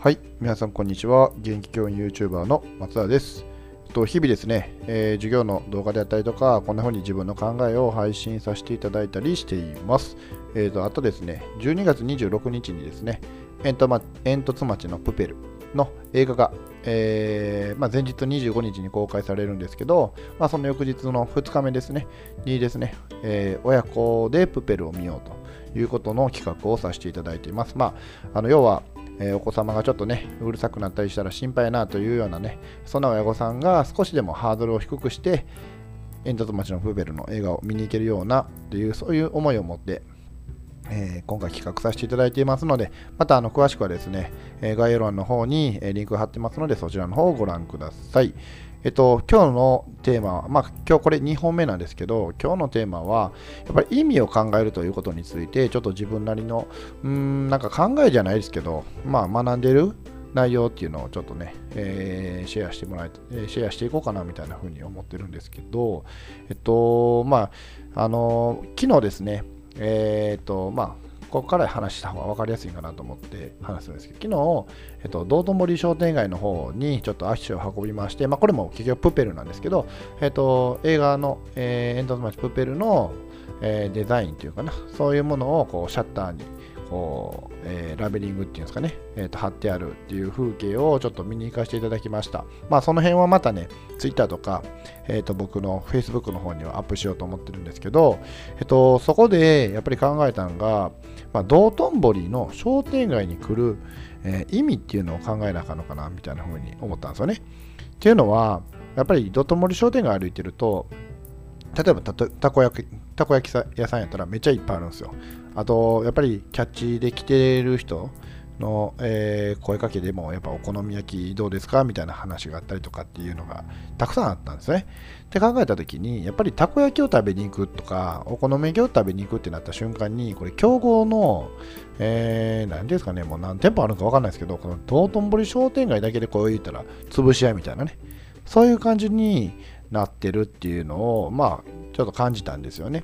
はい、皆さんこんにちは。元気教員 YouTuber の松田です。と日々ですね、えー授業の動画であったりとか、こんな風に自分の考えを配信させていただいたりしています。えーとあとですね、12月26日にですね、煙突ま町のプペルの映画が、えーまあ、前日25日に公開されるんですけど、まあ、その翌日の2日目ですね、にですね、えー親子でプペルを見ようということの企画をさせていただいています。まあ、あの要は、えーお子様がちょっとね、うるさくなったりしたら心配やなというようなね、そんな親御さんが少しでもハードルを低くして、煙突町のプーベルの映画を見に行けるようなという、そういう思いを持って、えー今回企画させていただいていますので、またあの詳しくはですね、え概要欄の方にリンク貼ってますので、そちらの方をご覧ください。えっと、今日のテーマは、まあ、今日これ2本目なんですけど、今日のテーマは、やっぱり意味を考えるということについて、ちょっと自分なりの、うん、なんか考えじゃないですけど、まあ、学んでる内容っていうのをちょっとね、えーシェアしてもらえ、えーシェアしていこうかなみたいな風に思ってるんですけど、えっと、まあ、あの昨日ですね、えーっと、まあ、ここから話した方が分かりやすいかなと思って話すんですけど、昨日、えっと、道頓堀商店街の方にちょっと足を運びまして、まあ、これも結局プペルなんですけど、えっと、映画の、えー、煙突町プペルの、えーデザインというかな、そういうものをこうシャッターに、えーラベリングっていうんですかね、えーと貼ってあるっていう風景をちょっと見に行かせていただきました。まあその辺はまたね、Twitter とか、えー、と僕の Facebook の方にはアップしようと思ってるんですけど、えっと、そこでやっぱり考えたのが、まあ、道頓堀の商店街に来る、えー意味っていうのを考えなあかんのかなみたいな風に思ったんですよね。っていうのは、やっぱり道頓堀商店街歩いてると、例えばたたこ焼きたこ焼き屋さんやったらめっちゃいっぱいあるんですよ。あと、やっぱりキャッチで来てる人の、えー声かけでも、やっぱお好み焼きどうですかみたいな話があったりとかっていうのがたくさんあったんですね。って考えたときに、やっぱりたこ焼きを食べに行くとか、お好み焼きを食べに行くってなった瞬間に、これ、競合の、えー、ですかね、もう何店舗あるのか分かんないですけど、この道頓堀商店街だけでこう言ったら、潰し合いみたいなね、そういう感じになってるっていうのを、まあ、ちょっと感じたんですよね。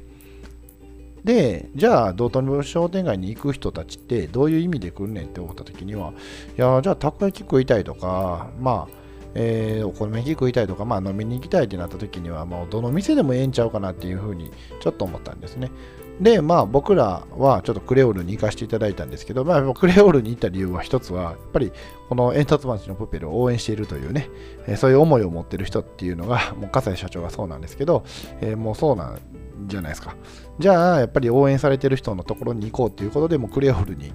で、じゃあ、道頓堀商店街に行く人たちってどういう意味で来るねんって思った時には、いや、じゃあ、たこ焼き食いたいとか、まあ、えーお好み焼き食いたいとか、まあ、飲みに行きたいってなった時には、もうどの店でもええんちゃうかなっていうふうにちょっと思ったんですね。で、まあ僕らはちょっとクレオールに行かせていただいたんですけど、まあクレオールに行った理由は一つは、やっぱりこの煙突町のプペルを応援しているというね、えーそういう思いを持ってる人っていうのが、もう笠井社長がそうなんですけど、えーもうそうなんじゃないですか。じゃあ、やっぱり応援されてる人のところに行こうっていうことで、もうクレオールに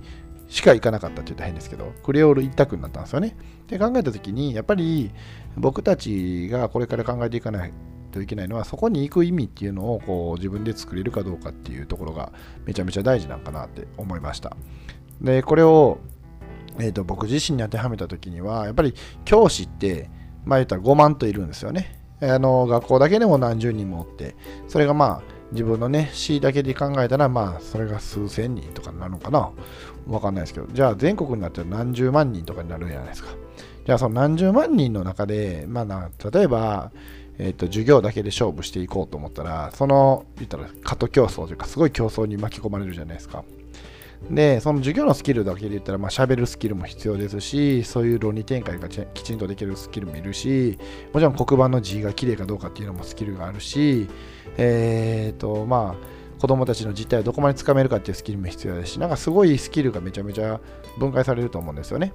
しか行かなかったって言ったら変ですけど、クレオール一択になったんですよね。って考えたときに、やっぱり僕たちがこれから考えていかないといけないのは、そこに行く意味っていうのをこう自分で作れるかどうかっていうところがめちゃめちゃ大事なんかなって思いました。で、これを、えー、と僕自身に当てはめたときには、やっぱり教師って、まあ言ったら5万といるんですよね。あの学校だけでも何十人もおって、それがまあ自分のね、市だけで考えたら、まあそれが数千人とかなのかな。わかんないですけど、じゃあ全国になったら何十万人とかになるじゃないですか。じゃあその何十万人の中で、まあな、例えば、えっと授業だけで勝負していこうと思ったら、その、言ったら、過渡競争というか、すごい競争に巻き込まれるじゃないですか。で、その授業のスキルだけで言ったら、まあ、喋るスキルも必要ですし、そういう論理展開がきちんとできるスキルもいるし、もちろん黒板の字が綺麗かどうかっていうのもスキルがあるし、えっ、と、まあ、子供たちの実態をどこまでつかめるかっていうスキルも必要ですし、なんかすごいスキルがめちゃめちゃ分解されると思うんですよね。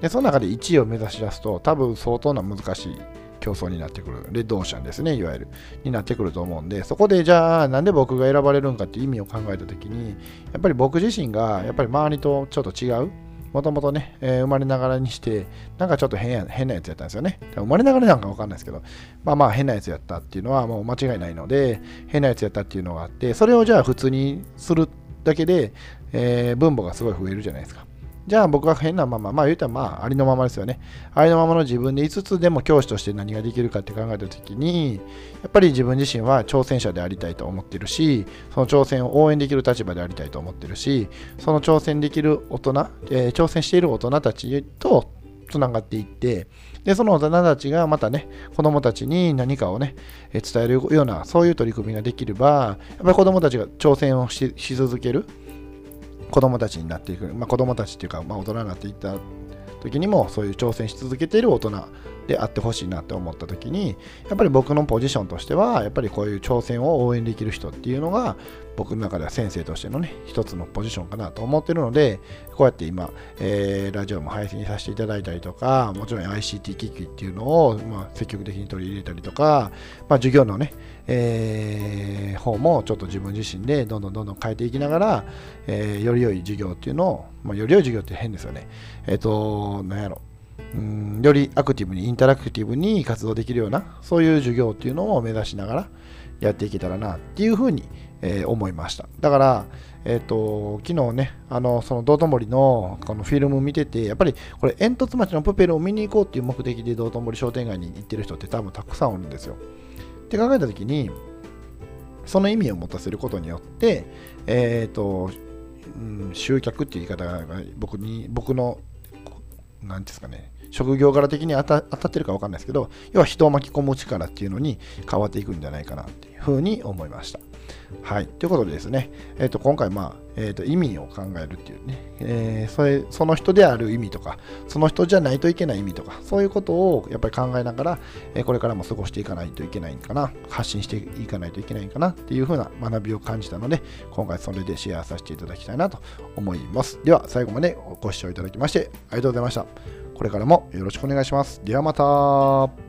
で、その中で1位を目指し出すと、多分相当な難しい競争になってくる。レッドオーシャンですね、いわゆる。になってくると思うんで、そこでじゃあ、なんで僕が選ばれるんかっていう意味を考えたときに、やっぱり僕自身が、やっぱり周りとちょっと違う。もともとね、えー生まれながらにして、なんかちょっと変や変なやつやったんですよね。生まれながらなんかわかんないですけど、まあまあ変なやつやったっていうのはもう間違いないので、変なやつやったっていうのがあって、それをじゃあ普通にするだけで、えー分母がすごい増えるじゃないですか。じゃあ僕は変なまま、まあ言うたらまあありのままですよね。ありのままの自分でいつでも教師として何ができるかって考えたときに、やっぱり自分自身は挑戦者でありたいと思ってるし、その挑戦を応援できる立場でありたいと思ってるし、その挑戦できる大人、えー挑戦している大人たちとつながっていって、で、その大人たちがまたね、子供たちに何かをね、え伝えるような、そういう取り組みができれば、やっぱり子供たちが挑戦をし続ける子供たちになっていく、まあ、子供たちっていうか、まあ、大人になっていった時にもそういう挑戦し続けている大人。であってほしいなって思った時にやっぱり僕のポジションとしてはやっぱりこういう挑戦を応援できる人っていうのが僕の中では先生としてのね一つのポジションかなと思ってるのでこうやって今、えー、ラジオも配信させていただいたりとかもちろん ICT 機器っていうのを、まあ、積極的に取り入れたりとか、まあ、授業のね、えー、方もちょっと自分自身でどんどんどんどん変えていきながら、えー、より良い授業っていうのを、まあ、より良い授業って変ですよね。えっ、ー、と何やろ。ううんよりアクティブにインタラクティブに活動できるようなそういう授業っていうのを目指しながらやっていけたらなっていうふうに、えー、思いました。だから、えーと、昨日ねあのその道頓堀のこのフィルム見ててやっぱりこれ煙突町のプペルを見に行こうっていう目的で道頓堀商店街に行ってる人って多分たくさんおるんですよ。って考えた時にその意味を持たせることによってえっ、ー、と、うん、集客っていう言い方が僕に僕の何ですかね職業柄的に当た当たってるか分かんないですけど、要は人を巻き込む力っていうのに変わっていくんじゃないかなっていうふうに思いました。はい。ということでですね、えー、と今回、まあえー、と意味を考えるっていうね、えー、それ、その人である意味とか、その人じゃないといけない意味とか、そういうことをやっぱり考えながら、え、これからも過ごしていかないといけないんかな、発信していかないといけないんかなっていうふうな学びを感じたので、今回それでシェアさせていただきたいなと思います。では、最後までご視聴いただきまして、ありがとうございました。これからもよろしくお願いします。ではまた。